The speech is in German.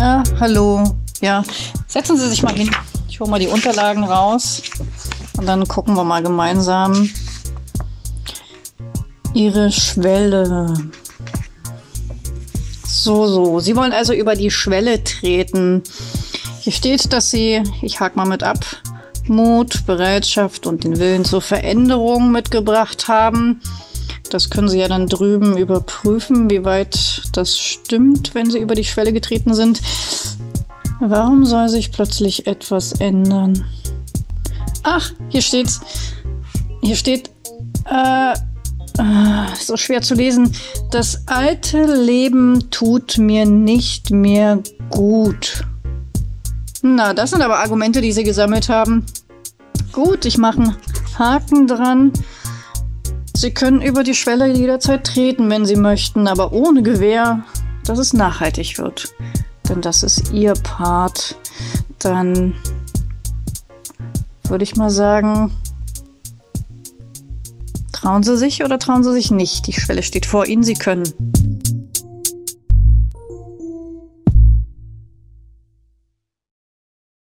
Ja, hallo. Ja, setzen Sie sich mal hin. Ich hole mal die Unterlagen raus und dann gucken wir mal gemeinsam Ihre Schwelle. So, so. Sie wollen also über die Schwelle treten. Hier steht, dass Sie, ich hake mal mit ab, Mut, Bereitschaft und den Willen zur Veränderung mitgebracht haben. Das können Sie ja dann drüben überprüfen, wie weit das stimmt, wenn Sie über die Schwelle getreten sind. Warum soll sich plötzlich etwas ändern? Ach, hier steht's. Hier steht, äh, äh, so schwer zu lesen. Das alte Leben tut mir nicht mehr gut. Na, das sind aber Argumente, die Sie gesammelt haben. Gut, ich mache einen Haken dran. Sie können über die Schwelle jederzeit treten, wenn Sie möchten, aber ohne Gewehr, dass es nachhaltig wird. Denn das ist Ihr Part. Dann würde ich mal sagen, trauen Sie sich oder trauen Sie sich nicht? Die Schwelle steht vor Ihnen, Sie können.